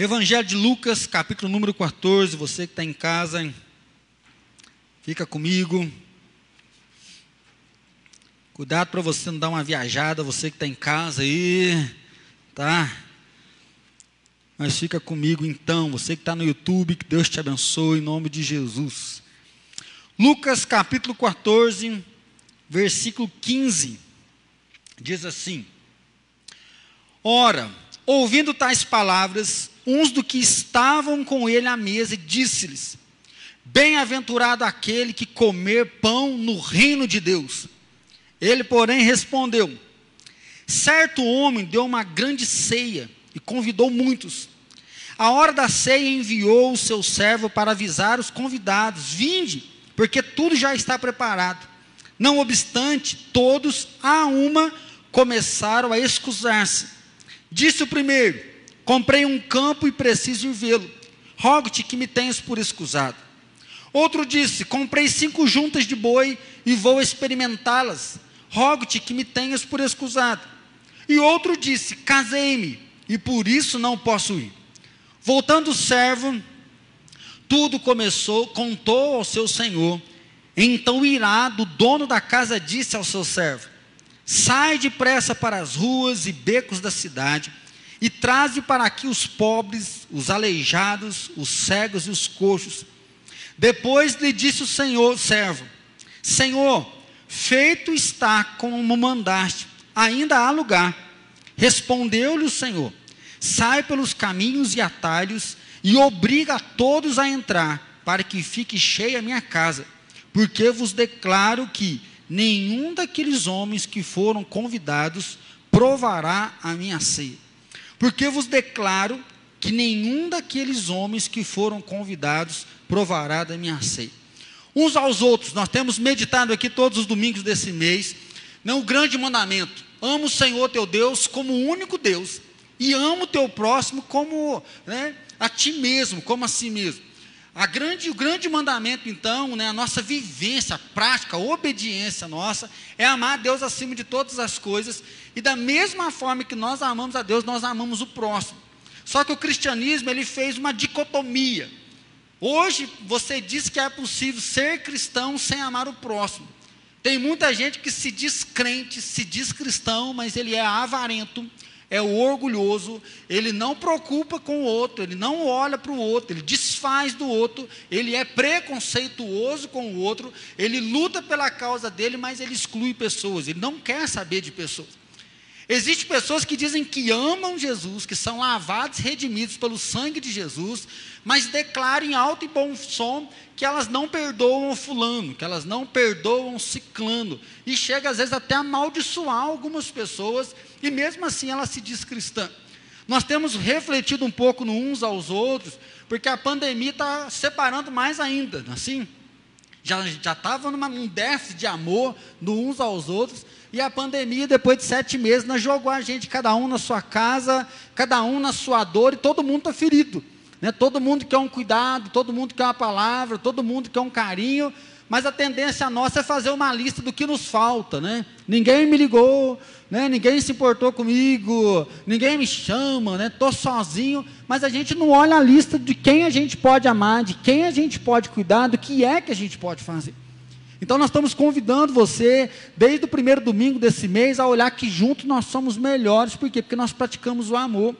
Evangelho de Lucas, capítulo número 14. Você que está em casa, fica comigo. Cuidado para você não dar uma viajada, você que está em casa aí, tá? Mas fica comigo então, você que está no YouTube, que Deus te abençoe em nome de Jesus. Lucas capítulo 14, versículo 15, diz assim: Ora, ouvindo tais palavras, uns do que estavam com ele à mesa, disse-lhes: Bem-aventurado aquele que comer pão no reino de Deus. Ele, porém, respondeu: Certo homem deu uma grande ceia e convidou muitos. A hora da ceia enviou o seu servo para avisar os convidados: Vinde porque tudo já está preparado. Não obstante, todos a uma começaram a excusar-se. Disse o primeiro: Comprei um campo e preciso ir vê-lo. Rogo-te que me tenhas por excusado. Outro disse: Comprei cinco juntas de boi e vou experimentá-las. Rogo-te que me tenhas por excusado. E outro disse: Casei-me e por isso não posso ir. Voltando o servo, tudo começou, contou ao seu senhor. Então, irado, o dono da casa disse ao seu servo: Sai depressa para as ruas e becos da cidade traze para aqui os pobres, os aleijados, os cegos e os coxos. Depois lhe disse o Senhor, servo: Senhor, feito está como mandaste, ainda há lugar. Respondeu-lhe o Senhor: Sai pelos caminhos e atalhos e obriga a todos a entrar, para que fique cheia a minha casa. Porque vos declaro que nenhum daqueles homens que foram convidados provará a minha ceia. Porque vos declaro que nenhum daqueles homens que foram convidados provará da minha ceia. Uns aos outros, nós temos meditado aqui todos os domingos desse mês, não o grande mandamento: ama o Senhor teu Deus como o único Deus, e ama o teu próximo como né, a ti mesmo, como a si mesmo. A grande, o grande mandamento, então, né, a nossa vivência, a prática, a obediência nossa, é amar a Deus acima de todas as coisas, e da mesma forma que nós amamos a Deus, nós amamos o próximo. Só que o cristianismo, ele fez uma dicotomia. Hoje, você diz que é possível ser cristão sem amar o próximo. Tem muita gente que se diz crente, se diz cristão, mas ele é avarento, é o orgulhoso, ele não preocupa com o outro, ele não olha para o outro, ele desfaz do outro, ele é preconceituoso com o outro, ele luta pela causa dele, mas ele exclui pessoas, ele não quer saber de pessoas. Existem pessoas que dizem que amam Jesus, que são lavados, redimidos pelo sangue de Jesus, mas declaram em alto e bom som que elas não perdoam o fulano, que elas não perdoam o ciclano, e chega às vezes até a amaldiçoar algumas pessoas, e mesmo assim ela se diz cristã. Nós temos refletido um pouco no uns aos outros, porque a pandemia está separando mais ainda, assim. Já estava num déficit de amor no uns aos outros, e a pandemia, depois de sete meses, nós jogou a gente, cada um na sua casa, cada um na sua dor, e todo mundo está ferido. Né? Todo mundo quer um cuidado, todo mundo quer uma palavra, todo mundo quer um carinho, mas a tendência nossa é fazer uma lista do que nos falta. Né? Ninguém me ligou, né? ninguém se importou comigo, ninguém me chama, né? sozinho, mas a gente não olha a lista de quem a gente pode amar, de quem a gente pode cuidar, do que é que a gente pode fazer. Então nós estamos convidando você, desde o primeiro domingo desse mês, a olhar que juntos nós somos melhores, por quê? Porque nós praticamos o amor.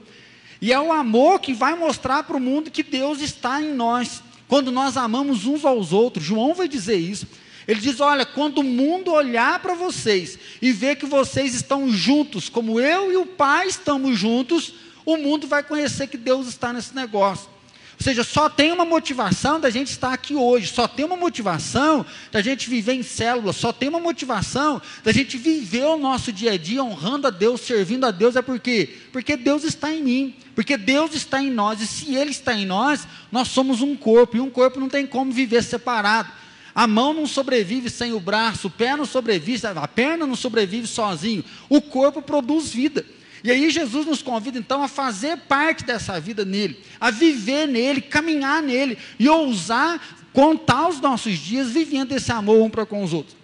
E é o amor que vai mostrar para o mundo que Deus está em nós. Quando nós amamos uns aos outros, João vai dizer isso. Ele diz: Olha, quando o mundo olhar para vocês e ver que vocês estão juntos, como eu e o Pai estamos juntos, o mundo vai conhecer que Deus está nesse negócio. Ou seja, só tem uma motivação da gente estar aqui hoje, só tem uma motivação da gente viver em célula, só tem uma motivação da gente viver o nosso dia a dia honrando a Deus, servindo a Deus, é por quê? Porque Deus está em mim, porque Deus está em nós, e se Ele está em nós, nós somos um corpo, e um corpo não tem como viver separado. A mão não sobrevive sem o braço, o pé não sobrevive, a perna não sobrevive sozinho, o corpo produz vida. E aí Jesus nos convida então a fazer parte dessa vida nele, a viver nele, caminhar nele e ousar contar os nossos dias vivendo esse amor um para com os outros.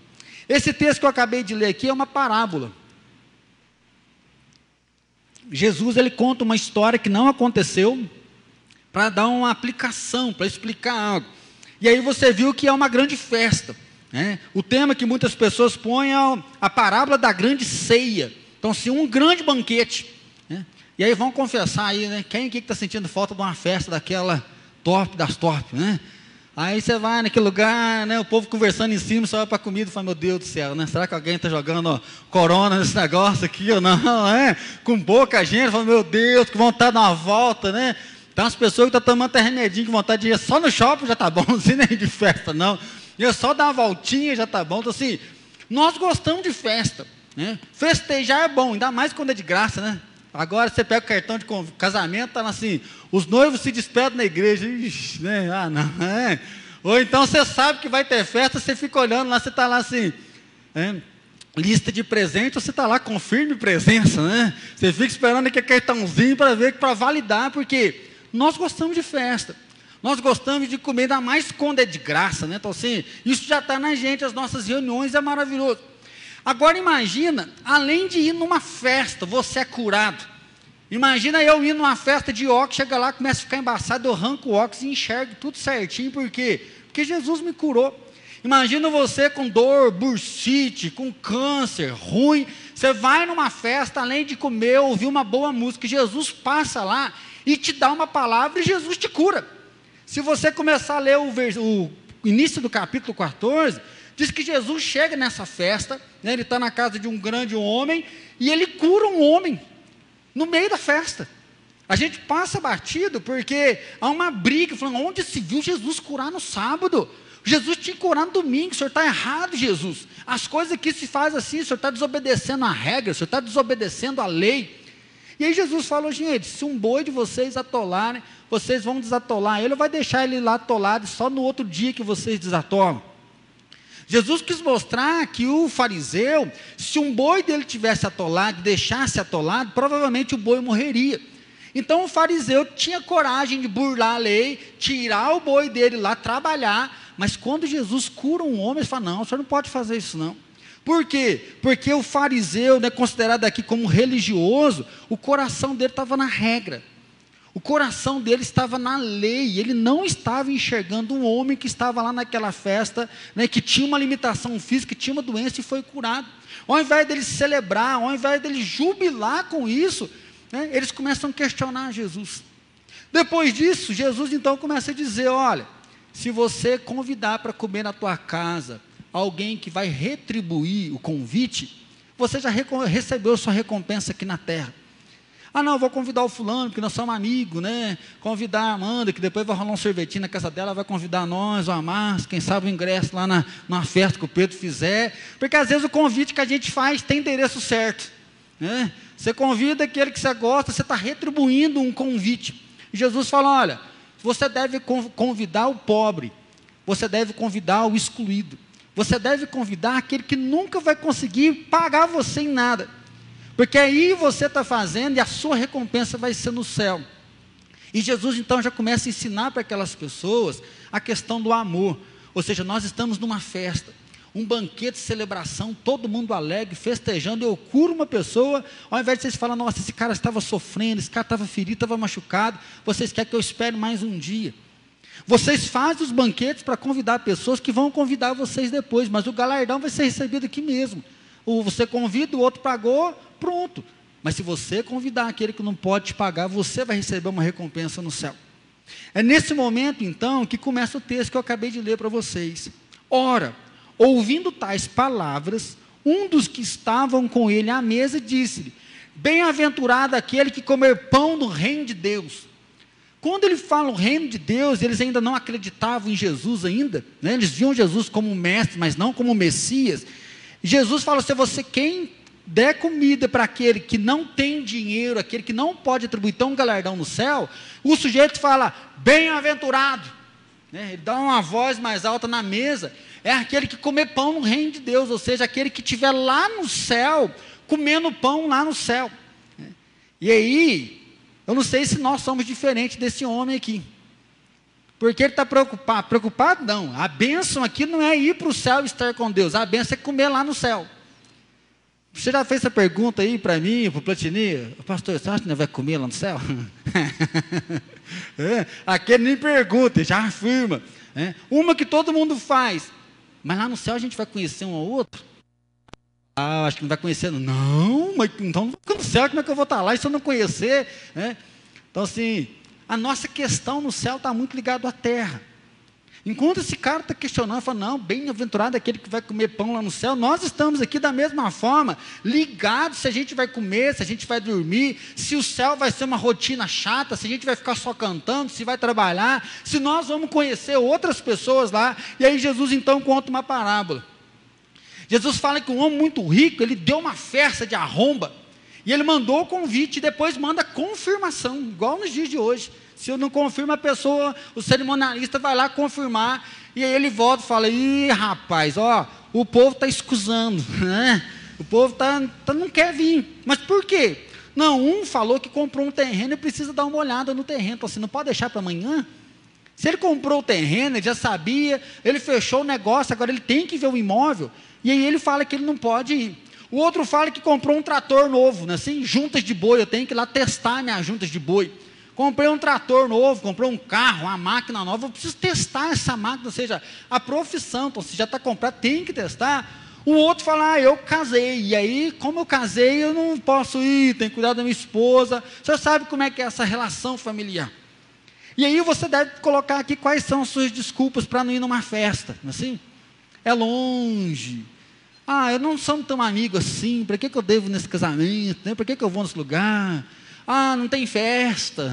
Esse texto que eu acabei de ler aqui é uma parábola. Jesus ele conta uma história que não aconteceu, para dar uma aplicação, para explicar algo. E aí você viu que é uma grande festa. Né? O tema que muitas pessoas põem é a parábola da grande ceia. Então, se um grande banquete. Né? E aí vamos confessar aí, né? Quem que está sentindo falta de uma festa daquela top das top, né? Aí você vai naquele lugar, né, o povo conversando em cima, você vai para a comida e fala, meu Deus do céu, né? Será que alguém está jogando ó, corona nesse negócio aqui ou não? É? Com pouca gente, fala, meu Deus, que vontade de dar uma volta, né? Tem umas pessoas que estão tá tomando até remedinho, que vontade de ir só no shopping já está bom, não sei nem de festa, não. E só dar uma voltinha já está bom. Então, assim, nós gostamos de festa. Né? Festejar é bom, ainda mais quando é de graça, né? Agora você pega o cartão de casamento, está assim, os noivos se despedem na igreja. Ixi, né? Ah, não, é. Ou então você sabe que vai ter festa, você fica olhando lá, você está lá assim, é, lista de presente, você está lá, confirme presença, né? Você fica esperando aquele cartãozinho para ver, para validar, porque nós gostamos de festa. Nós gostamos de comer, ainda mais quando é de graça, né? Então, assim, isso já está na gente, as nossas reuniões é maravilhoso. Agora imagina, além de ir numa festa, você é curado. Imagina eu ir numa festa de óculos, chega lá, começa a ficar embaçado, eu arranco o óculos e enxergo tudo certinho, por quê? Porque Jesus me curou. Imagina você com dor, bursite, com câncer, ruim. Você vai numa festa, além de comer, ouvir uma boa música, Jesus passa lá e te dá uma palavra e Jesus te cura. Se você começar a ler o, o início do capítulo 14, Diz que Jesus chega nessa festa, né, ele está na casa de um grande homem, e ele cura um homem, no meio da festa. A gente passa batido porque há uma briga, falando, onde se viu Jesus curar no sábado? Jesus tinha que curar no domingo, o senhor está errado, Jesus. As coisas aqui se faz assim, o senhor está desobedecendo a regra, o senhor está desobedecendo a lei. E aí Jesus falou, gente, se um boi de vocês atolarem, vocês vão desatolar ele, ou vai deixar ele lá atolado só no outro dia que vocês desatolam? Jesus quis mostrar que o fariseu, se um boi dele tivesse atolado, deixasse atolado, provavelmente o boi morreria. Então o fariseu tinha coragem de burlar a lei, tirar o boi dele lá, trabalhar, mas quando Jesus cura um homem, ele fala: não, o senhor não pode fazer isso não. Por quê? Porque o fariseu, né, considerado aqui como religioso, o coração dele estava na regra. O coração dele estava na lei, ele não estava enxergando um homem que estava lá naquela festa, né, que tinha uma limitação física, que tinha uma doença e foi curado. Ao invés dele celebrar, ao invés dele jubilar com isso, né, eles começam a questionar Jesus. Depois disso, Jesus então começa a dizer: olha, se você convidar para comer na tua casa alguém que vai retribuir o convite, você já recebeu sua recompensa aqui na terra. Ah, não, vou convidar o fulano, porque nós somos amigos, né? Convidar a Amanda, que depois vai rolar um sorvetinho na casa dela, vai convidar nós, o Amar, quem sabe o ingresso lá na, numa festa que o Pedro fizer. Porque às vezes o convite que a gente faz tem endereço certo. Né? Você convida aquele que você gosta, você está retribuindo um convite. E Jesus fala: olha, você deve convidar o pobre, você deve convidar o excluído, você deve convidar aquele que nunca vai conseguir pagar você em nada. Porque aí você está fazendo e a sua recompensa vai ser no céu. E Jesus então já começa a ensinar para aquelas pessoas a questão do amor. Ou seja, nós estamos numa festa, um banquete de celebração, todo mundo alegre, festejando. Eu curo uma pessoa, ao invés de vocês falarem, nossa, esse cara estava sofrendo, esse cara estava ferido, estava machucado, vocês querem que eu espere mais um dia. Vocês fazem os banquetes para convidar pessoas que vão convidar vocês depois, mas o galardão vai ser recebido aqui mesmo. Você convida, o outro pagou, pronto. Mas se você convidar aquele que não pode te pagar, você vai receber uma recompensa no céu. É nesse momento, então, que começa o texto que eu acabei de ler para vocês. Ora, ouvindo tais palavras, um dos que estavam com ele à mesa disse-lhe: Bem-aventurado aquele que comer pão no reino de Deus. Quando ele fala o reino de Deus, eles ainda não acreditavam em Jesus ainda, né? eles viam Jesus como mestre, mas não como Messias. Jesus fala: se você quem der comida para aquele que não tem dinheiro, aquele que não pode atribuir tão galardão no céu, o sujeito fala, bem-aventurado. Né? Ele dá uma voz mais alta na mesa. É aquele que comer pão no reino de Deus, ou seja, aquele que estiver lá no céu, comendo pão lá no céu. Né? E aí, eu não sei se nós somos diferentes desse homem aqui. Porque ele está preocupado. Preocupado não. A bênção aqui não é ir para o céu e estar com Deus. A bênção é comer lá no céu. Você já fez essa pergunta aí para mim, para o Platini? Pastor, você acha que não vai comer lá no céu? é, aquele nem pergunta, já afirma. É, uma que todo mundo faz. Mas lá no céu a gente vai conhecer um ou outro? Ah, acho que não vai conhecer. Não, mas então no céu, como é que eu vou estar lá se eu não conhecer? É? Então, assim, a nossa questão no céu está muito ligada à terra. Enquanto esse cara está questionando, fala, não, bem-aventurado aquele que vai comer pão lá no céu, nós estamos aqui da mesma forma, ligados se a gente vai comer, se a gente vai dormir, se o céu vai ser uma rotina chata, se a gente vai ficar só cantando, se vai trabalhar, se nós vamos conhecer outras pessoas lá. E aí Jesus então conta uma parábola. Jesus fala que um homem muito rico, ele deu uma festa de arromba, e ele mandou o convite e depois manda confirmação, igual nos dias de hoje. Se eu não confirmo, a pessoa, o cerimonialista vai lá confirmar, e aí ele volta e fala: ih, rapaz, ó, o povo está escusando, né? O povo tá, tá, não quer vir. Mas por quê? Não, um falou que comprou um terreno e precisa dar uma olhada no terreno. Então, assim, não pode deixar para amanhã? Se ele comprou o terreno, ele já sabia, ele fechou o negócio, agora ele tem que ver o imóvel, e aí ele fala que ele não pode ir. O outro fala que comprou um trator novo, né? assim, juntas de boi, eu tenho que ir lá testar minhas juntas de boi. Comprei um trator novo, comprei um carro, uma máquina nova, eu preciso testar essa máquina, ou seja, a profissão, então se já está comprado, tem que testar. O outro fala, ah, eu casei, e aí, como eu casei, eu não posso ir, tenho que cuidar da minha esposa. Você sabe como é que é essa relação familiar. E aí você deve colocar aqui quais são as suas desculpas para não ir numa festa, não é assim? É longe. Ah, eu não sou tão amigo assim, para que, que eu devo nesse casamento? Né? Para que, que eu vou nesse lugar? Ah, não tem festa.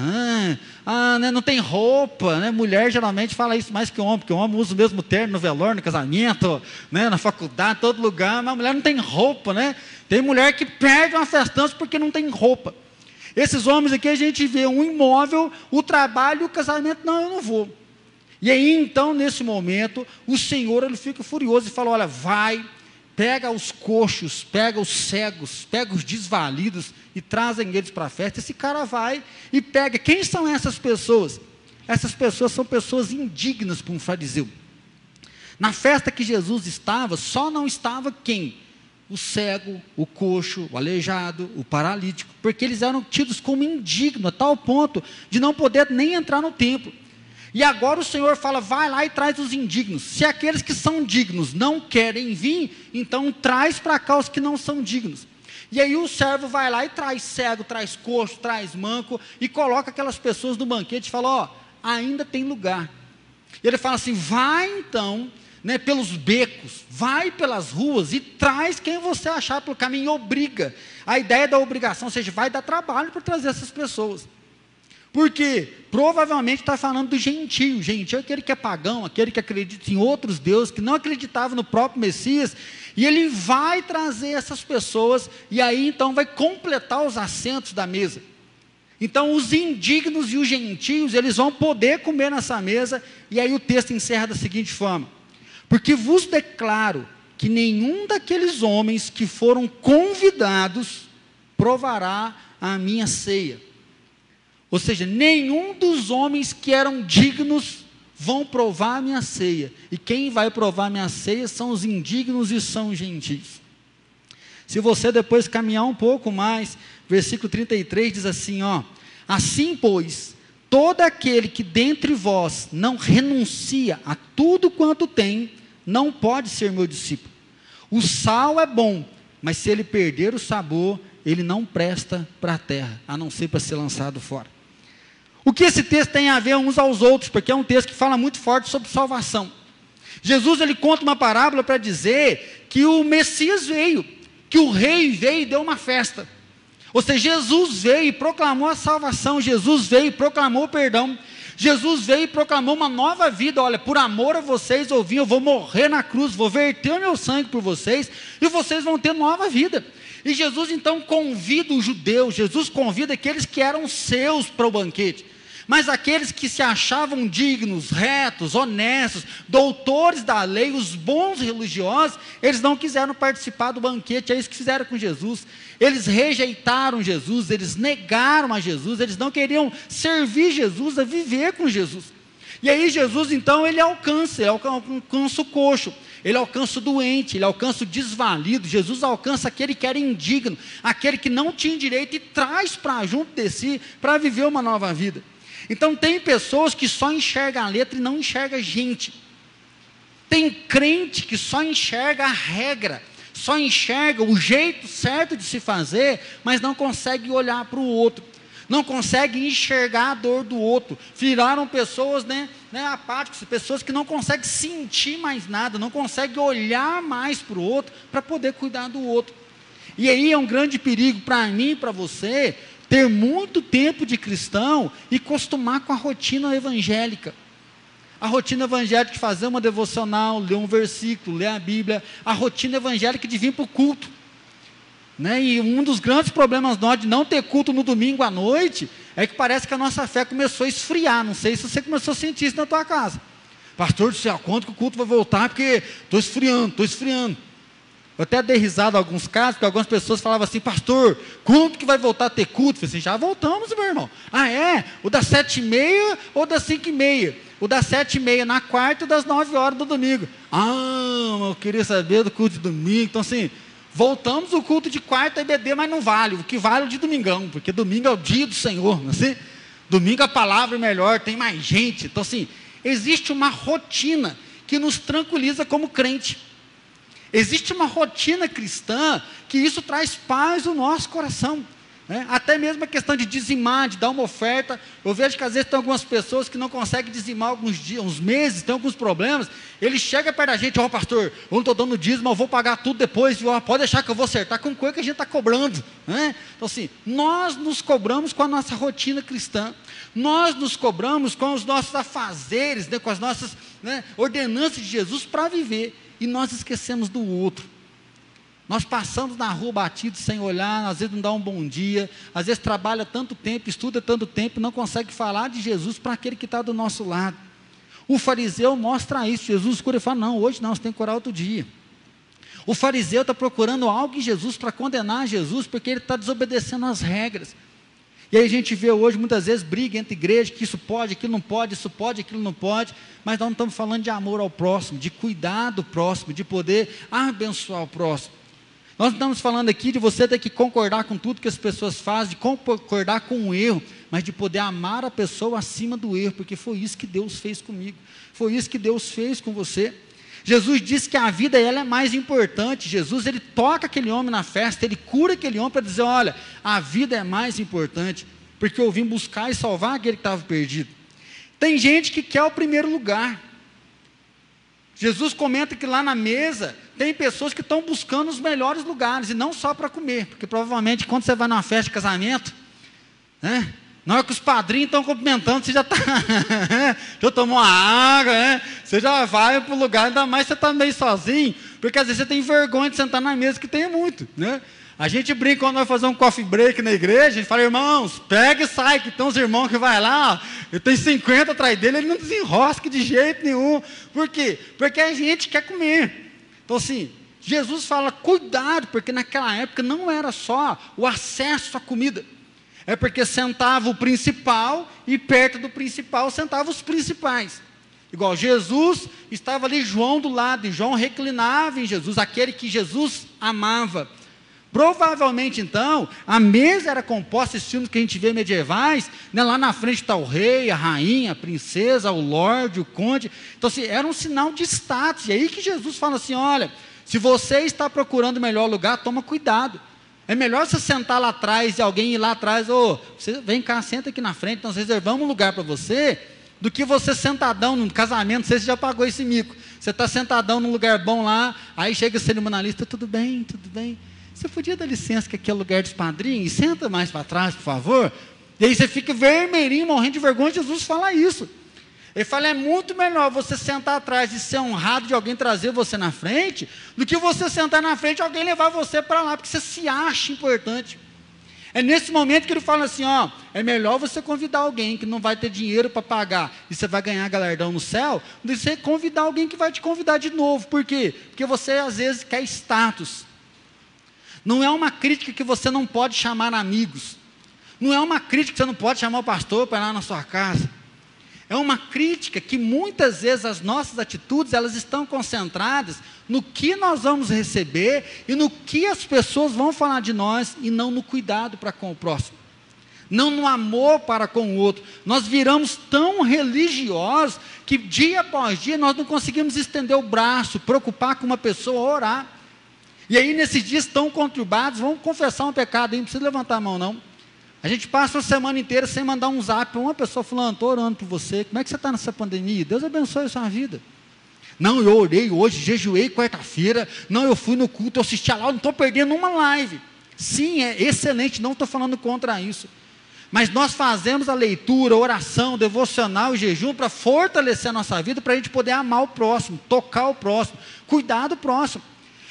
Ah, né, não tem roupa. Né? Mulher geralmente fala isso mais que homem, porque o homem usa o mesmo terno no velório, no casamento, né, na faculdade, todo lugar, mas a mulher não tem roupa. Né? Tem mulher que perde uma festança porque não tem roupa. Esses homens aqui a gente vê um imóvel, o trabalho o casamento, não, eu não vou. E aí então, nesse momento, o Senhor ele fica furioso e fala: olha, vai pega os coxos, pega os cegos, pega os desvalidos e trazem eles para a festa. Esse cara vai e pega. Quem são essas pessoas? Essas pessoas são pessoas indignas para um fariseu. Na festa que Jesus estava, só não estava quem? O cego, o coxo, o aleijado, o paralítico, porque eles eram tidos como indignos, a tal ponto de não poder nem entrar no templo. E agora o Senhor fala: vai lá e traz os indignos. Se aqueles que são dignos não querem vir, então traz para cá os que não são dignos. E aí o servo vai lá e traz cego, traz coxo, traz manco e coloca aquelas pessoas no banquete e fala: ó, ainda tem lugar. E ele fala assim: vai então, né, pelos becos, vai pelas ruas e traz quem você achar pelo caminho, obriga. A ideia da obrigação, ou seja, vai dar trabalho para trazer essas pessoas. Porque provavelmente está falando do gentio. Gentio é aquele que é pagão, aquele que acredita em outros deuses, que não acreditava no próprio Messias. E ele vai trazer essas pessoas, e aí então vai completar os assentos da mesa. Então os indignos e os gentios, eles vão poder comer nessa mesa, e aí o texto encerra da seguinte forma: Porque vos declaro que nenhum daqueles homens que foram convidados provará a minha ceia. Ou seja, nenhum dos homens que eram dignos vão provar a minha ceia. E quem vai provar a minha ceia são os indignos e são os gentios. Se você depois caminhar um pouco mais, versículo 33 diz assim, ó: Assim, pois, todo aquele que dentre vós não renuncia a tudo quanto tem, não pode ser meu discípulo. O sal é bom, mas se ele perder o sabor, ele não presta para a terra, a não ser para ser lançado fora. O que esse texto tem a ver uns aos outros, porque é um texto que fala muito forte sobre salvação. Jesus ele conta uma parábola para dizer que o Messias veio, que o rei veio e deu uma festa. Ou seja, Jesus veio e proclamou a salvação, Jesus veio e proclamou o perdão. Jesus veio e proclamou uma nova vida. Olha, por amor a vocês eu vim, eu vou morrer na cruz, vou verter o meu sangue por vocês e vocês vão ter nova vida. E Jesus então convida os judeus, Jesus convida aqueles que eram seus para o banquete. Mas aqueles que se achavam dignos, retos, honestos, doutores da lei, os bons religiosos, eles não quiseram participar do banquete, é isso que fizeram com Jesus. Eles rejeitaram Jesus, eles negaram a Jesus, eles não queriam servir Jesus, a viver com Jesus. E aí Jesus então ele alcança, ele alcança o coxo, Ele alcança o doente, ele alcança o desvalido. Jesus alcança aquele que era indigno, aquele que não tinha direito e traz para junto de si para viver uma nova vida. Então tem pessoas que só enxergam a letra e não enxergam a gente. Tem crente que só enxerga a regra, só enxerga o jeito certo de se fazer, mas não consegue olhar para o outro não conseguem enxergar a dor do outro. Viraram pessoas né, né, apáticas, pessoas que não conseguem sentir mais nada, não conseguem olhar mais para o outro para poder cuidar do outro. E aí é um grande perigo para mim para você ter muito tempo de cristão e costumar com a rotina evangélica. A rotina evangélica de fazer uma devocional, ler um versículo, ler a Bíblia, a rotina evangélica de vir para o culto. Né? E um dos grandes problemas nós de não ter culto no domingo à noite é que parece que a nossa fé começou a esfriar. Não sei se você começou a sentir isso na tua casa. Pastor do céu, quando que o culto vai voltar? Porque estou esfriando, estou esfriando. Eu até dei risada em alguns casos, porque algumas pessoas falavam assim, pastor, quando que vai voltar a ter culto? Eu falei assim, já voltamos, meu irmão. Ah, é? O das sete e meia ou das cinco e meia? O das sete e meia na quarta e das nove horas do domingo. Ah, eu queria saber do culto de domingo. Então, assim, Voltamos o culto de quarta EBD, mas não vale. O que vale é o de domingão, porque domingo é o dia do Senhor, não é assim? Domingo a palavra é melhor, tem mais gente. Então, assim, existe uma rotina que nos tranquiliza como crente. Existe uma rotina cristã que isso traz paz no nosso coração. Né? Até mesmo a questão de dizimar, de dar uma oferta. Eu vejo que às vezes tem algumas pessoas que não conseguem dizimar alguns dias, uns meses, tem alguns problemas. Ele chega perto da gente, ó oh, pastor, eu não estou dando dízimo, eu vou pagar tudo depois, viu? pode deixar que eu vou acertar com coisa que a gente está cobrando. Né? Então assim, nós nos cobramos com a nossa rotina cristã. Nós nos cobramos com os nossos afazeres, né? com as nossas né, ordenanças de Jesus para viver. E nós esquecemos do outro. Nós passamos na rua batido sem olhar, às vezes não dá um bom dia, às vezes trabalha tanto tempo, estuda tanto tempo, não consegue falar de Jesus para aquele que está do nosso lado. O fariseu mostra isso, Jesus cura e fala: não, hoje não, você tem que curar outro dia. O fariseu está procurando algo em Jesus para condenar Jesus, porque ele está desobedecendo as regras. E aí a gente vê hoje muitas vezes briga entre igrejas, que isso pode, aquilo não pode, isso pode, aquilo não pode, mas nós não estamos falando de amor ao próximo, de cuidar do próximo, de poder abençoar o próximo. Nós estamos falando aqui de você ter que concordar com tudo que as pessoas fazem, de concordar com o erro, mas de poder amar a pessoa acima do erro, porque foi isso que Deus fez comigo, foi isso que Deus fez com você. Jesus disse que a vida ela é mais importante. Jesus ele toca aquele homem na festa, ele cura aquele homem para dizer: olha, a vida é mais importante, porque eu vim buscar e salvar aquele que estava perdido. Tem gente que quer o primeiro lugar. Jesus comenta que lá na mesa tem pessoas que estão buscando os melhores lugares, e não só para comer, porque provavelmente quando você vai numa festa de casamento, né, na hora que os padrinhos estão cumprimentando, você já está. já tomou uma água, né? Você já vai para o lugar, ainda mais você está meio sozinho, porque às vezes você tem vergonha de sentar na mesa que tem muito. Né? A gente brinca quando vai fazer um coffee break na igreja, a gente fala, irmãos, pega e sai, que tem uns irmãos que vai lá, eu tenho 50 atrás dele, ele não desenrosca de jeito nenhum. Por quê? Porque a gente quer comer. Então, assim, Jesus fala, cuidado, porque naquela época não era só o acesso à comida. É porque sentava o principal e perto do principal sentava os principais. Igual Jesus estava ali, João do lado, e João reclinava em Jesus, aquele que Jesus amava. Provavelmente, então, a mesa era composta, esses filmes que a gente vê medievais, né, lá na frente está o rei, a rainha, a princesa, o lorde, o conde. Então, assim, era um sinal de status. E aí que Jesus fala assim: olha, se você está procurando o melhor lugar, toma cuidado. É melhor você sentar lá atrás e alguém ir lá atrás, ô, você vem cá, senta aqui na frente, nós reservamos um lugar para você, do que você sentadão no casamento, você já pagou esse mico. Você está sentadão num lugar bom lá, aí chega o cerimonialista, tudo bem, tudo bem. Você podia dar licença que aqui é o lugar dos padrinhos? Senta mais para trás, por favor. E aí você fica vermelhinho, morrendo de vergonha. Jesus fala isso. Ele fala: é muito melhor você sentar atrás e ser honrado de alguém trazer você na frente, do que você sentar na frente e alguém levar você para lá, porque você se acha importante. É nesse momento que ele fala assim: ó, é melhor você convidar alguém que não vai ter dinheiro para pagar e você vai ganhar galardão no céu, do que você convidar alguém que vai te convidar de novo. Por quê? Porque você às vezes quer status. Não é uma crítica que você não pode chamar amigos. Não é uma crítica que você não pode chamar o pastor para ir lá na sua casa. É uma crítica que muitas vezes as nossas atitudes elas estão concentradas no que nós vamos receber e no que as pessoas vão falar de nós e não no cuidado para com o próximo. Não no amor para com o outro. Nós viramos tão religiosos que dia após dia nós não conseguimos estender o braço, preocupar com uma pessoa, orar. E aí, nesses dias tão conturbados, vamos confessar um pecado não precisa levantar a mão, não. A gente passa a semana inteira sem mandar um zap para uma pessoa falando, estou orando por você. Como é que você está nessa pandemia? Deus abençoe a sua vida. Não, eu orei hoje, jejuei quarta-feira. Não, eu fui no culto, eu assisti a lá, não estou perdendo uma live. Sim, é excelente, não estou falando contra isso. Mas nós fazemos a leitura, a oração, devocional e jejum para fortalecer a nossa vida, para a gente poder amar o próximo, tocar o próximo, cuidar do próximo.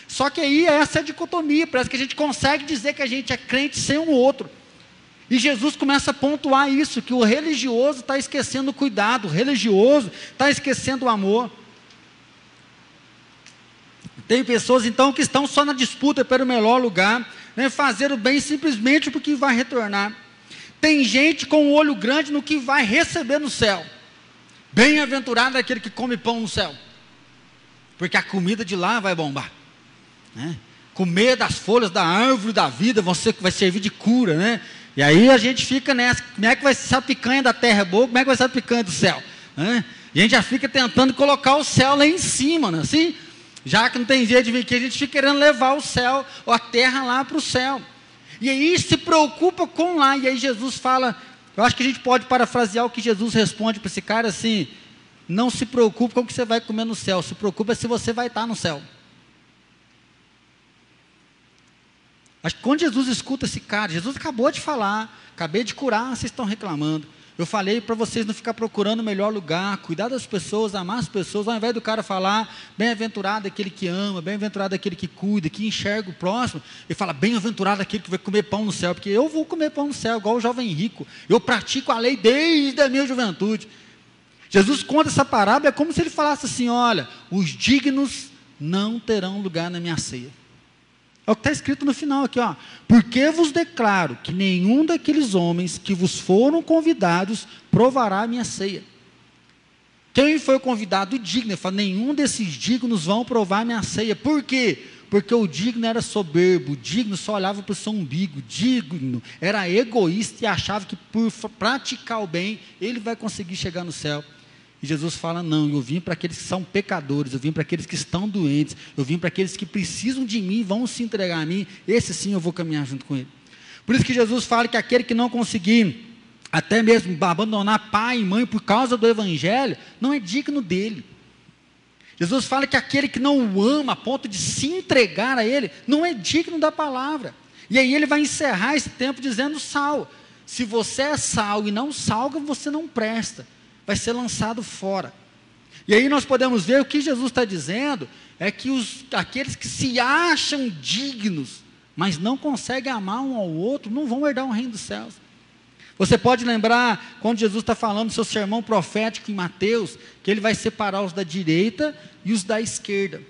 Só que aí essa é a dicotomia, parece que a gente consegue dizer que a gente é crente sem o outro. E Jesus começa a pontuar isso, que o religioso está esquecendo o cuidado, o religioso está esquecendo o amor. Tem pessoas então que estão só na disputa pelo melhor lugar, né, fazer o bem simplesmente porque vai retornar. Tem gente com o olho grande no que vai receber no céu. Bem-aventurado é aquele que come pão no céu, porque a comida de lá vai bombar. Né? Comer das folhas da árvore da vida você vai servir de cura, né? E aí a gente fica nessa, como é que vai ser a picanha da terra boa, como é que vai ser a picanha do céu? Né? A gente já fica tentando colocar o céu lá em cima, né? assim, já que não tem jeito de vir aqui, a gente fica querendo levar o céu, ou a terra lá para o céu. E aí se preocupa com lá, e aí Jesus fala, eu acho que a gente pode parafrasear o que Jesus responde para esse cara assim, não se preocupe com o que você vai comer no céu, se preocupa se você vai estar no céu. Que quando Jesus escuta esse cara, Jesus acabou de falar, acabei de curar, vocês estão reclamando. Eu falei para vocês não ficar procurando o melhor lugar, cuidar das pessoas, amar as pessoas, ao invés do cara falar, bem-aventurado aquele que ama, bem-aventurado aquele que cuida, que enxerga o próximo, ele fala, bem-aventurado aquele que vai comer pão no céu, porque eu vou comer pão no céu, igual o jovem rico, eu pratico a lei desde a minha juventude. Jesus conta essa parábola, é como se ele falasse assim: olha, os dignos não terão lugar na minha ceia. É o que está escrito no final aqui, ó. Porque vos declaro que nenhum daqueles homens que vos foram convidados provará a minha ceia. Quem foi convidado digno? Ele fala, nenhum desses dignos vão provar a minha ceia. Por quê? Porque o digno era soberbo, o digno só olhava para o seu umbigo, digno era egoísta e achava que por praticar o bem, ele vai conseguir chegar no céu. E Jesus fala: Não, eu vim para aqueles que são pecadores, eu vim para aqueles que estão doentes, eu vim para aqueles que precisam de mim, vão se entregar a mim, esse sim eu vou caminhar junto com ele. Por isso que Jesus fala que aquele que não conseguir até mesmo abandonar pai e mãe por causa do evangelho, não é digno dele. Jesus fala que aquele que não o ama a ponto de se entregar a ele, não é digno da palavra. E aí ele vai encerrar esse tempo dizendo sal. Se você é sal e não salga, você não presta vai ser lançado fora. E aí nós podemos ver o que Jesus está dizendo é que os, aqueles que se acham dignos, mas não conseguem amar um ao outro, não vão herdar o reino dos céus. Você pode lembrar quando Jesus está falando do seu sermão profético em Mateus, que ele vai separar os da direita e os da esquerda.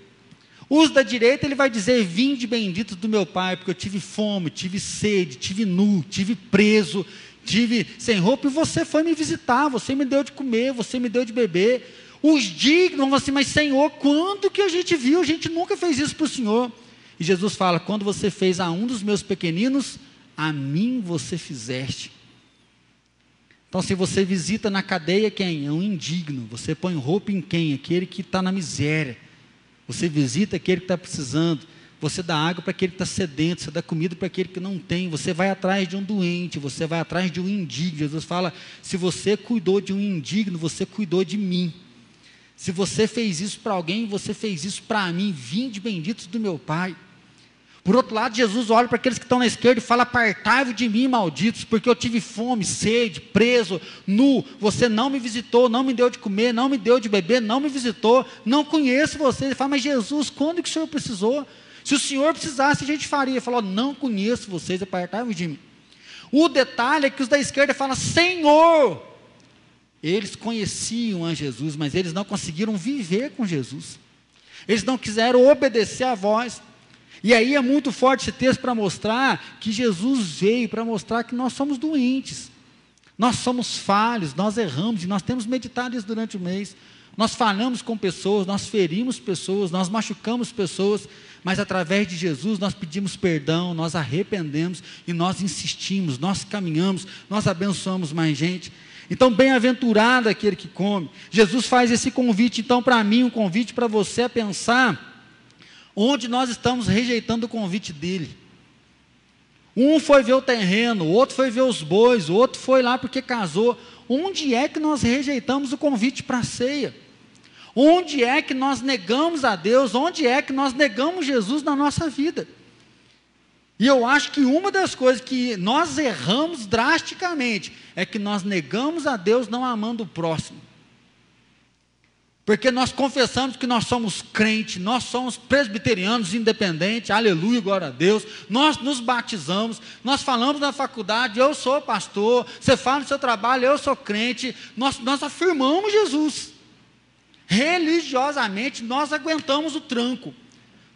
Os da direita ele vai dizer: Vinde benditos do meu Pai, porque eu tive fome, tive sede, tive nu, tive preso, tive sem roupa e você foi me visitar, você me deu de comer, você me deu de beber. Os dignos assim, mas Senhor, quando que a gente viu? A gente nunca fez isso para o Senhor. E Jesus fala: quando você fez a um dos meus pequeninos, a mim você fizeste. Então, se você visita na cadeia quem? É um indigno. Você põe roupa em quem? Aquele que está na miséria. Você visita aquele que está precisando. Você dá água para aquele que está sedento, você dá comida para aquele que não tem, você vai atrás de um doente, você vai atrás de um indigno. Jesus fala: se você cuidou de um indigno, você cuidou de mim. Se você fez isso para alguém, você fez isso para mim. Vinde benditos do meu Pai. Por outro lado, Jesus olha para aqueles que estão na esquerda e fala: Apartai-vos de mim, malditos, porque eu tive fome, sede, preso, nu. Você não me visitou, não me deu de comer, não me deu de beber, não me visitou, não conheço você. Ele fala: Mas Jesus, quando que o Senhor precisou? Se o Senhor precisasse, a gente faria. Falou, não conheço vocês, apartai-vos de mim. O detalhe é que os da esquerda falam, Senhor. Eles conheciam a Jesus, mas eles não conseguiram viver com Jesus. Eles não quiseram obedecer à voz. E aí é muito forte esse texto para mostrar que Jesus veio para mostrar que nós somos doentes. Nós somos falhos, nós erramos e nós temos meditado isso durante o mês. Nós falamos com pessoas, nós ferimos pessoas, nós machucamos pessoas, mas através de Jesus nós pedimos perdão, nós arrependemos e nós insistimos, nós caminhamos, nós abençoamos mais gente. Então, bem-aventurado aquele que come. Jesus faz esse convite, então, para mim, um convite para você a pensar onde nós estamos rejeitando o convite dele. Um foi ver o terreno, outro foi ver os bois, outro foi lá porque casou. Onde é que nós rejeitamos o convite para a ceia? Onde é que nós negamos a Deus? Onde é que nós negamos Jesus na nossa vida? E eu acho que uma das coisas que nós erramos drasticamente é que nós negamos a Deus não amando o próximo. Porque nós confessamos que nós somos crentes, nós somos presbiterianos independentes, aleluia, glória a Deus. Nós nos batizamos, nós falamos na faculdade, eu sou pastor, você fala no seu trabalho, eu sou crente. Nós, nós afirmamos Jesus. Religiosamente, nós aguentamos o tranco.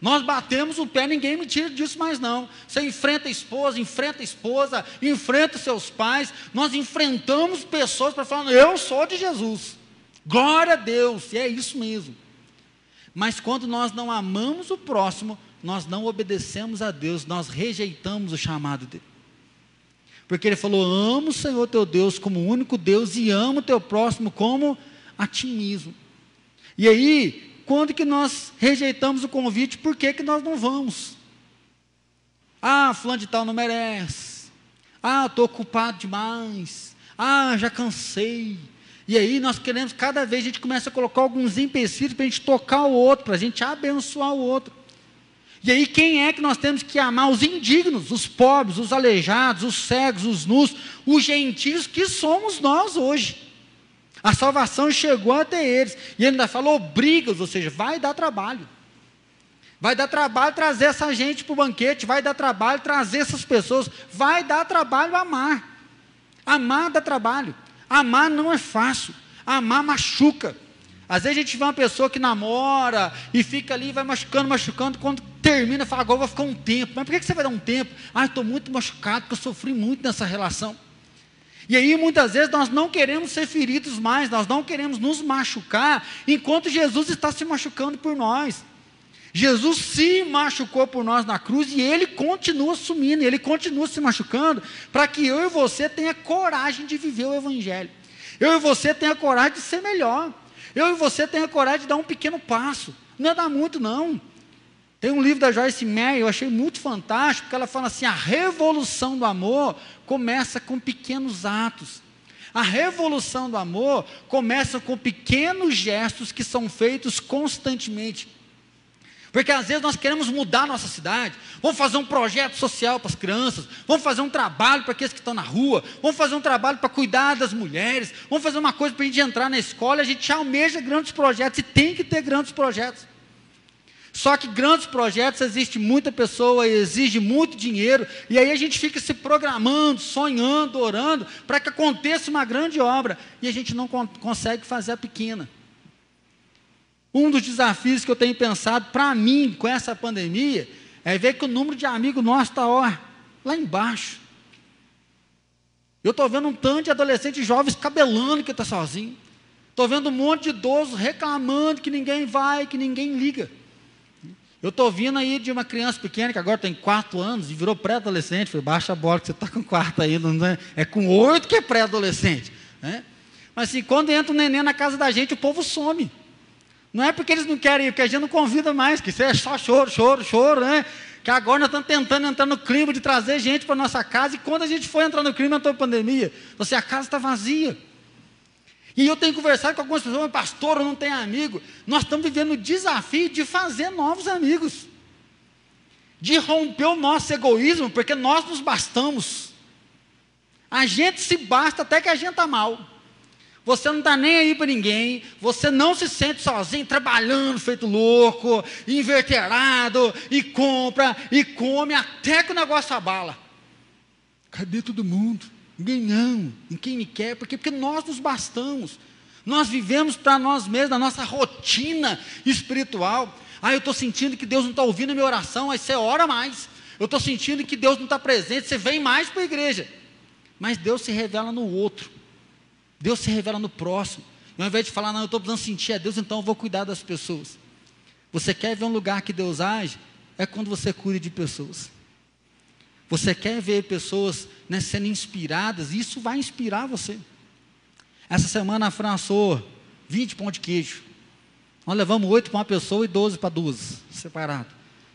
Nós batemos o pé, ninguém me tira disso mais não. Você enfrenta a esposa, enfrenta a esposa, enfrenta seus pais. Nós enfrentamos pessoas para falar, eu sou de Jesus. Glória a Deus, e é isso mesmo. Mas quando nós não amamos o próximo, nós não obedecemos a Deus, nós rejeitamos o chamado dele. Porque ele falou: "Amo o Senhor teu Deus como único Deus e amo o teu próximo como a ti mesmo". E aí, quando que nós rejeitamos o convite, por que, que nós não vamos? Ah, fulano de tal não merece. Ah, estou ocupado demais. Ah, já cansei. E aí nós queremos, cada vez a gente começa a colocar alguns empecilhos para a gente tocar o outro, para a gente abençoar o outro. E aí quem é que nós temos que amar? Os indignos, os pobres, os aleijados, os cegos, os nus, os gentios que somos nós hoje. A salvação chegou até eles. E ele ainda falou brigas, ou seja, vai dar trabalho. Vai dar trabalho trazer essa gente para o banquete, vai dar trabalho trazer essas pessoas, vai dar trabalho amar. Amar dá trabalho. Amar não é fácil. Amar machuca. Às vezes a gente vê uma pessoa que namora e fica ali, vai machucando, machucando, quando termina, fala, agora vou ficar um tempo. Mas por que você vai dar um tempo? Ah, estou muito machucado, porque eu sofri muito nessa relação. E aí muitas vezes nós não queremos ser feridos mais, nós não queremos nos machucar, enquanto Jesus está se machucando por nós. Jesus se machucou por nós na cruz e ele continua sumindo, ele continua se machucando, para que eu e você tenha coragem de viver o Evangelho. Eu e você tenha coragem de ser melhor. Eu e você tenha coragem de dar um pequeno passo. Não é dar muito, não. Tem um livro da Joyce Meyer, eu achei muito fantástico, que ela fala assim: a revolução do amor começa com pequenos atos. A revolução do amor começa com pequenos gestos que são feitos constantemente. Porque às vezes nós queremos mudar a nossa cidade, vamos fazer um projeto social para as crianças, vamos fazer um trabalho para aqueles que estão na rua, vamos fazer um trabalho para cuidar das mulheres, vamos fazer uma coisa para a gente entrar na escola, a gente almeja grandes projetos e tem que ter grandes projetos. Só que grandes projetos existe muita pessoa, exige muito dinheiro, e aí a gente fica se programando, sonhando, orando, para que aconteça uma grande obra, e a gente não con consegue fazer a pequena. Um dos desafios que eu tenho pensado para mim com essa pandemia é ver que o número de amigos nossos está lá embaixo. Eu estou vendo um tanto de adolescentes jovens cabelando que está sozinho. Estou vendo um monte de idosos reclamando que ninguém vai, que ninguém liga. Eu estou vindo aí de uma criança pequena que agora tem quatro anos e virou pré-adolescente. Falei, baixa a bola que você está com quatro ainda, não é? é com oito que é pré-adolescente. Né? Mas assim, quando entra um neném na casa da gente, o povo some. Não é porque eles não querem ir, porque a gente não convida mais, que isso é só choro, choro, choro, né? Que agora nós estamos tentando entrar no clima de trazer gente para nossa casa, e quando a gente foi entrar no clima, entrou a pandemia. Então, assim, a casa está vazia. E eu tenho conversado com algumas pessoas, pastor, eu não tenho amigo. Nós estamos vivendo o desafio de fazer novos amigos. De romper o nosso egoísmo, porque nós nos bastamos. A gente se basta até que a gente está mal. Você não está nem aí para ninguém, você não se sente sozinho, trabalhando feito louco, inverterado, e compra, e come, até que o negócio abala. Cadê todo mundo? Não, ninguém me quer, porque, porque nós nos bastamos. Nós vivemos para nós mesmos, na nossa rotina espiritual. Ah, eu estou sentindo que Deus não está ouvindo a minha oração, aí você ora mais. Eu estou sentindo que Deus não está presente, você vem mais para a igreja. Mas Deus se revela no outro. Deus se revela no próximo. E ao invés de falar, não, eu estou precisando sentir a Deus, então eu vou cuidar das pessoas. Você quer ver um lugar que Deus age? É quando você cuida de pessoas. Você quer ver pessoas né, sendo inspiradas, isso vai inspirar você. Essa semana a Fran assou 20 pão de queijo. Nós levamos 8 para uma pessoa e 12 para duas, separado.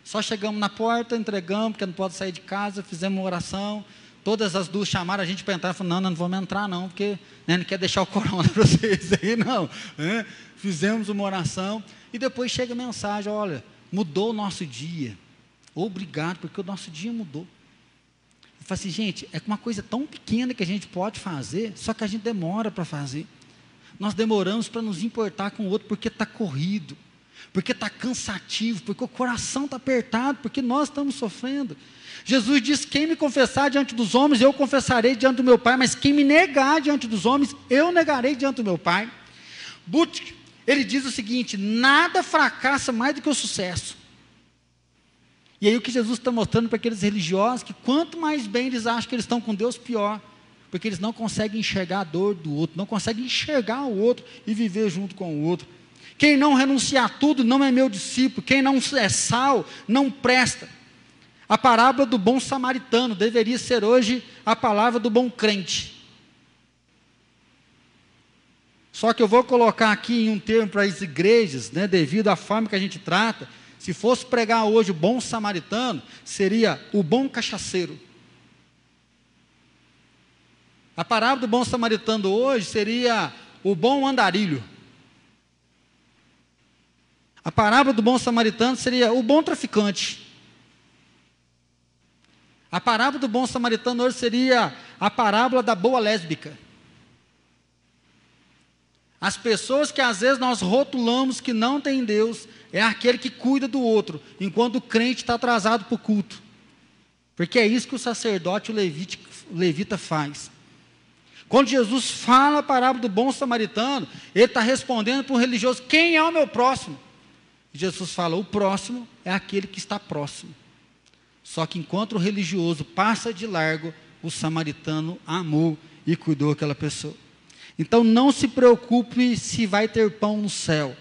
Só chegamos na porta, entregamos, porque não pode sair de casa, fizemos uma oração. Todas as duas chamaram a gente para entrar. Falaram, não, não vamos entrar não, porque né, não quer deixar o corona para vocês aí, não. É? Fizemos uma oração. E depois chega a mensagem, olha, mudou o nosso dia. Obrigado, porque o nosso dia mudou. Eu falo assim, gente, é uma coisa tão pequena que a gente pode fazer, só que a gente demora para fazer. Nós demoramos para nos importar com o outro porque está corrido, porque está cansativo, porque o coração está apertado, porque nós estamos sofrendo. Jesus diz: Quem me confessar diante dos homens, eu confessarei diante do meu Pai, mas quem me negar diante dos homens, eu negarei diante do meu Pai. But, ele diz o seguinte: nada fracassa mais do que o sucesso. E aí o que Jesus está mostrando para aqueles religiosos que quanto mais bem eles acham que eles estão com Deus, pior. Porque eles não conseguem enxergar a dor do outro, não conseguem enxergar o outro e viver junto com o outro. Quem não renunciar a tudo não é meu discípulo. Quem não é sal não presta. A parábola do bom samaritano deveria ser hoje a palavra do bom crente. Só que eu vou colocar aqui em um termo para as igrejas, né, devido à forma que a gente trata, se fosse pregar hoje o bom samaritano, seria o bom cachaceiro. A parábola do bom samaritano hoje seria o bom andarilho. A parábola do bom samaritano seria o bom traficante. A parábola do bom samaritano hoje seria a parábola da boa lésbica. As pessoas que às vezes nós rotulamos que não têm Deus, é aquele que cuida do outro, enquanto o crente está atrasado para o culto. Porque é isso que o sacerdote o, levite, levita faz. Quando Jesus fala a parábola do bom samaritano, ele está respondendo para um religioso: quem é o meu próximo? Jesus fala: o próximo é aquele que está próximo. Só que enquanto o religioso passa de largo, o samaritano amou e cuidou daquela pessoa. Então não se preocupe se vai ter pão no céu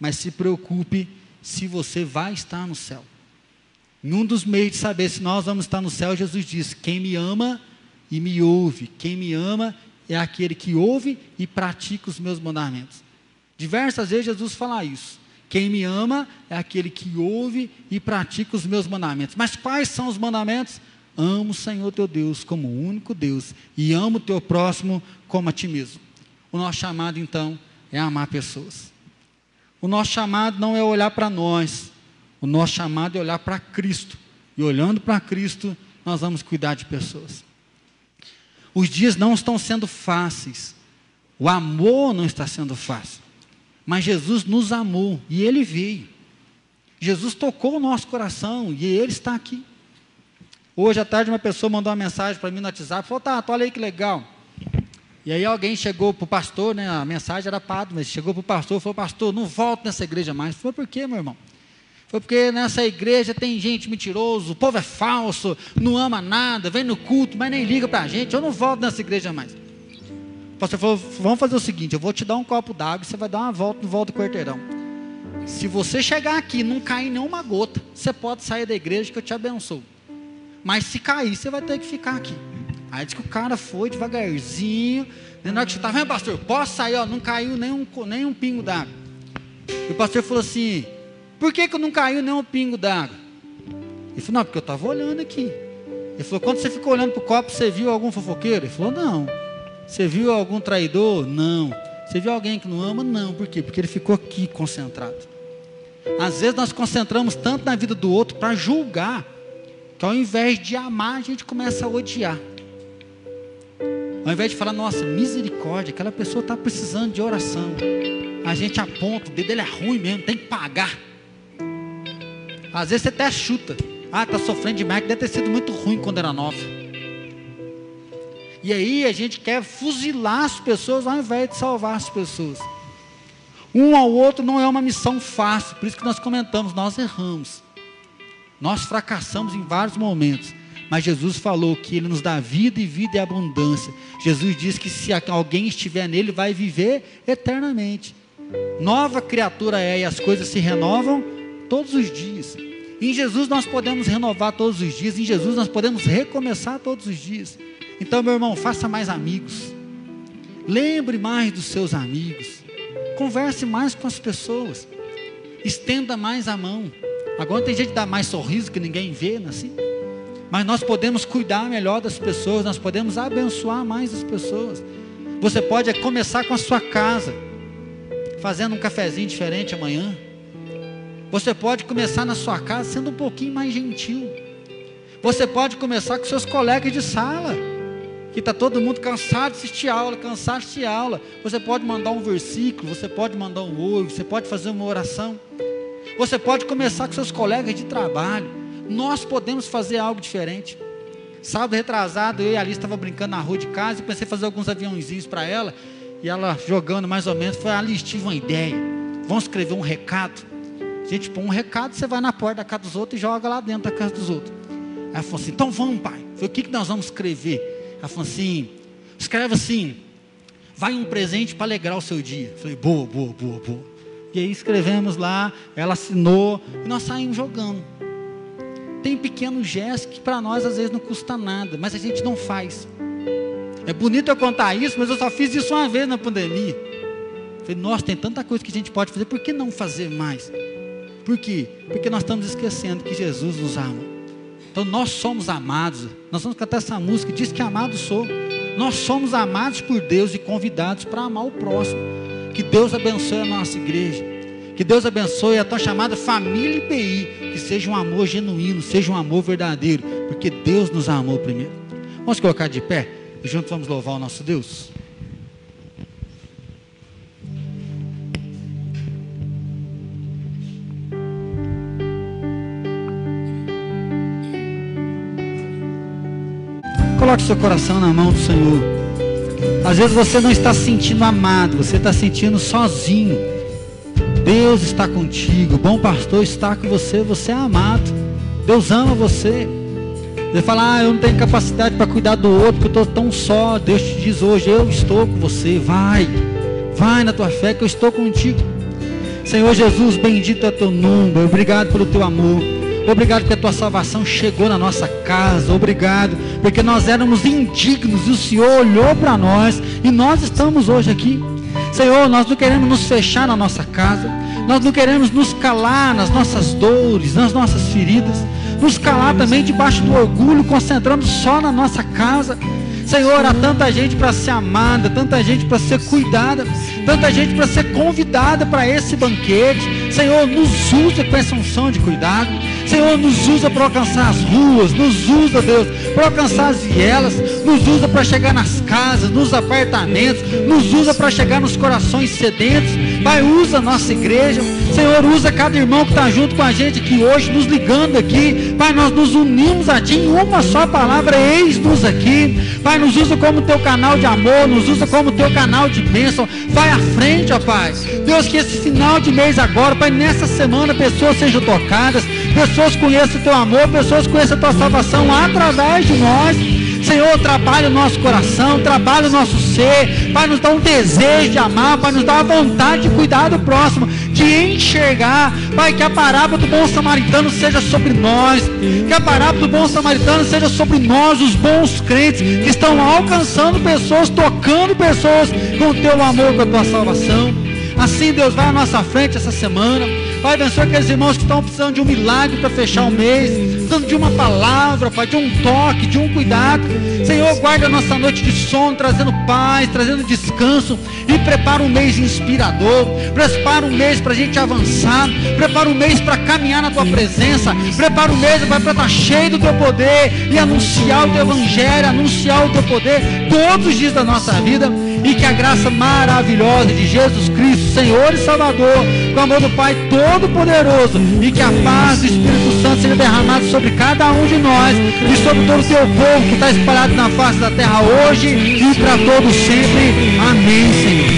mas se preocupe se você vai estar no céu. Em um dos meios de saber se nós vamos estar no céu, Jesus diz: Quem me ama e me ouve, quem me ama é aquele que ouve e pratica os meus mandamentos. Diversas vezes Jesus fala isso. Quem me ama é aquele que ouve e pratica os meus mandamentos. Mas quais são os mandamentos? Amo o Senhor teu Deus como o único Deus e amo o teu próximo como a ti mesmo. O nosso chamado, então, é amar pessoas. O nosso chamado não é olhar para nós, o nosso chamado é olhar para Cristo. E olhando para Cristo, nós vamos cuidar de pessoas. Os dias não estão sendo fáceis, o amor não está sendo fácil, mas Jesus nos amou e Ele veio. Jesus tocou o nosso coração e Ele está aqui. Hoje à tarde, uma pessoa mandou uma mensagem para mim no WhatsApp: falou, tá, olha aí que legal. E aí alguém chegou para o pastor, né, a mensagem era padre, mas chegou para o pastor e falou, pastor, não volto nessa igreja mais. Foi por quê, meu irmão? Foi porque nessa igreja tem gente mentiroso, o povo é falso, não ama nada, vem no culto, mas nem liga para a gente, eu não volto nessa igreja mais. O pastor falou, vamos fazer o seguinte, eu vou te dar um copo d'água e você vai dar uma volta no volta do quarteirão. Se você chegar aqui e não cair nenhuma gota, você pode sair da igreja que eu te abençoo. Mas se cair, você vai ter que ficar aqui. Aí diz que o cara foi devagarzinho. Na hora que você vendo, pastor, posso sair? Ó, não caiu nem um, nem um pingo d'água. E o pastor falou assim: por que, que não caiu nem um pingo d'água? Ele falou: não, porque eu estava olhando aqui. Ele falou: quando você ficou olhando para o copo, você viu algum fofoqueiro? Ele falou: não. Você viu algum traidor? Não. Você viu alguém que não ama? Não. Por quê? Porque ele ficou aqui concentrado. Às vezes nós concentramos tanto na vida do outro para julgar, que ao invés de amar, a gente começa a odiar. Ao invés de falar, nossa, misericórdia, aquela pessoa está precisando de oração. A gente aponta, o dedo dele é ruim mesmo, tem que pagar. Às vezes você até chuta. Ah, está sofrendo demais, que deve ter sido muito ruim quando era nova. E aí a gente quer fuzilar as pessoas ao invés de salvar as pessoas. Um ao outro não é uma missão fácil, por isso que nós comentamos, nós erramos. Nós fracassamos em vários momentos. Mas Jesus falou que Ele nos dá vida e vida e abundância. Jesus diz que se alguém estiver nele, vai viver eternamente. Nova criatura é e as coisas se renovam todos os dias. Em Jesus nós podemos renovar todos os dias, em Jesus nós podemos recomeçar todos os dias. Então, meu irmão, faça mais amigos. Lembre mais dos seus amigos. Converse mais com as pessoas. Estenda mais a mão. Agora tem gente que dá mais sorriso que ninguém vê, não é assim? Mas nós podemos cuidar melhor das pessoas, nós podemos abençoar mais as pessoas. Você pode começar com a sua casa, fazendo um cafezinho diferente amanhã. Você pode começar na sua casa sendo um pouquinho mais gentil. Você pode começar com seus colegas de sala, que está todo mundo cansado de assistir aula, cansado de assistir aula. Você pode mandar um versículo, você pode mandar um oi, você pode fazer uma oração. Você pode começar com seus colegas de trabalho. Nós podemos fazer algo diferente. Sábado retrasado, eu e a Alice estava brincando na rua de casa e pensei em fazer alguns aviãozinhos para ela. E ela jogando mais ou menos, foi Alice, tive uma ideia. Vamos escrever um recado. Gente põe um recado, você vai na porta da casa dos outros e joga lá dentro da casa dos outros. Ela falou assim: então vamos, pai. Falei, o que, que nós vamos escrever? Ela falou assim: escreve assim, vai um presente para alegrar o seu dia. Falei, boa, boa, boa, boa. E aí escrevemos lá, ela assinou e nós saímos jogando. Tem pequenos gestos que para nós às vezes não custa nada, mas a gente não faz. É bonito eu contar isso, mas eu só fiz isso uma vez na pandemia. Falei, nossa, tem tanta coisa que a gente pode fazer, por que não fazer mais? Por quê? Porque nós estamos esquecendo que Jesus nos ama. Então nós somos amados. Nós vamos cantar essa música, diz que amado sou. Nós somos amados por Deus e convidados para amar o próximo. Que Deus abençoe a nossa igreja. Que Deus abençoe a tua chamada família IPI. Que seja um amor genuíno, seja um amor verdadeiro. Porque Deus nos amou primeiro. Vamos colocar de pé e juntos vamos louvar o nosso Deus. Coloque seu coração na mão do Senhor. Às vezes você não está se sentindo amado, você está se sentindo sozinho. Deus está contigo, o bom pastor está com você, você é amado. Deus ama você. Você fala, ah, eu não tenho capacidade para cuidar do outro, porque eu estou tão só. Deus te diz hoje, eu estou com você. Vai, vai na tua fé que eu estou contigo. Senhor Jesus, bendito é teu nome. Obrigado pelo teu amor. Obrigado porque a tua salvação chegou na nossa casa. Obrigado porque nós éramos indignos e o Senhor olhou para nós e nós estamos hoje aqui. Senhor, nós não queremos nos fechar na nossa casa, nós não queremos nos calar nas nossas dores, nas nossas feridas, nos calar também debaixo do orgulho, concentrando só na nossa casa. Senhor, há tanta gente para ser amada, tanta gente para ser cuidada, tanta gente para ser convidada para esse banquete. Senhor, nos usa com essa unção de cuidado. Senhor, nos usa para alcançar as ruas, nos usa, Deus, para alcançar as vielas, nos usa para chegar nas casas, nos apartamentos, nos usa para chegar nos corações sedentos. Pai, usa a nossa igreja. Senhor, usa cada irmão que está junto com a gente aqui hoje, nos ligando aqui. Pai, nós nos unimos a Ti em uma só palavra, eis-nos aqui. Pai, nos usa como teu canal de amor, nos usa como teu canal de bênção. Vai à frente, ó Pai. Deus, que esse final de mês agora, Pai, nessa semana, pessoas sejam tocadas, pessoas conheçam o teu amor, pessoas conheçam a tua salvação através de nós. Senhor, trabalha o nosso coração, trabalha o nosso ser, Pai, nos dá um desejo de amar, Pai, nos dá a vontade de cuidar do próximo, de enxergar, Pai, que a parábola do bom samaritano seja sobre nós, que a parábola do bom samaritano seja sobre nós, os bons crentes, que estão alcançando pessoas, tocando pessoas com o teu amor, com a tua salvação. Assim, Deus, vai à nossa frente essa semana. Pai, abençoe aqueles irmãos que estão precisando de um milagre para fechar o mês, precisando de uma palavra, Pai, de um toque, de um cuidado. Senhor, guarda a nossa noite de sono, trazendo paz, trazendo descanso e prepara um mês inspirador. Prepara um mês para a gente avançar. Prepara um mês para caminhar na tua presença. Prepara um mês para estar cheio do teu poder e anunciar o teu evangelho, anunciar o teu poder todos os dias da nossa vida e que a graça maravilhosa de Jesus Cristo, Senhor e Salvador, com o amor do Pai Todo-Poderoso, e que a paz do Espírito Santo seja derramada sobre cada um de nós e sobre todo o teu povo que está espalhado na face da terra hoje e para todos sempre. Amém, Senhor.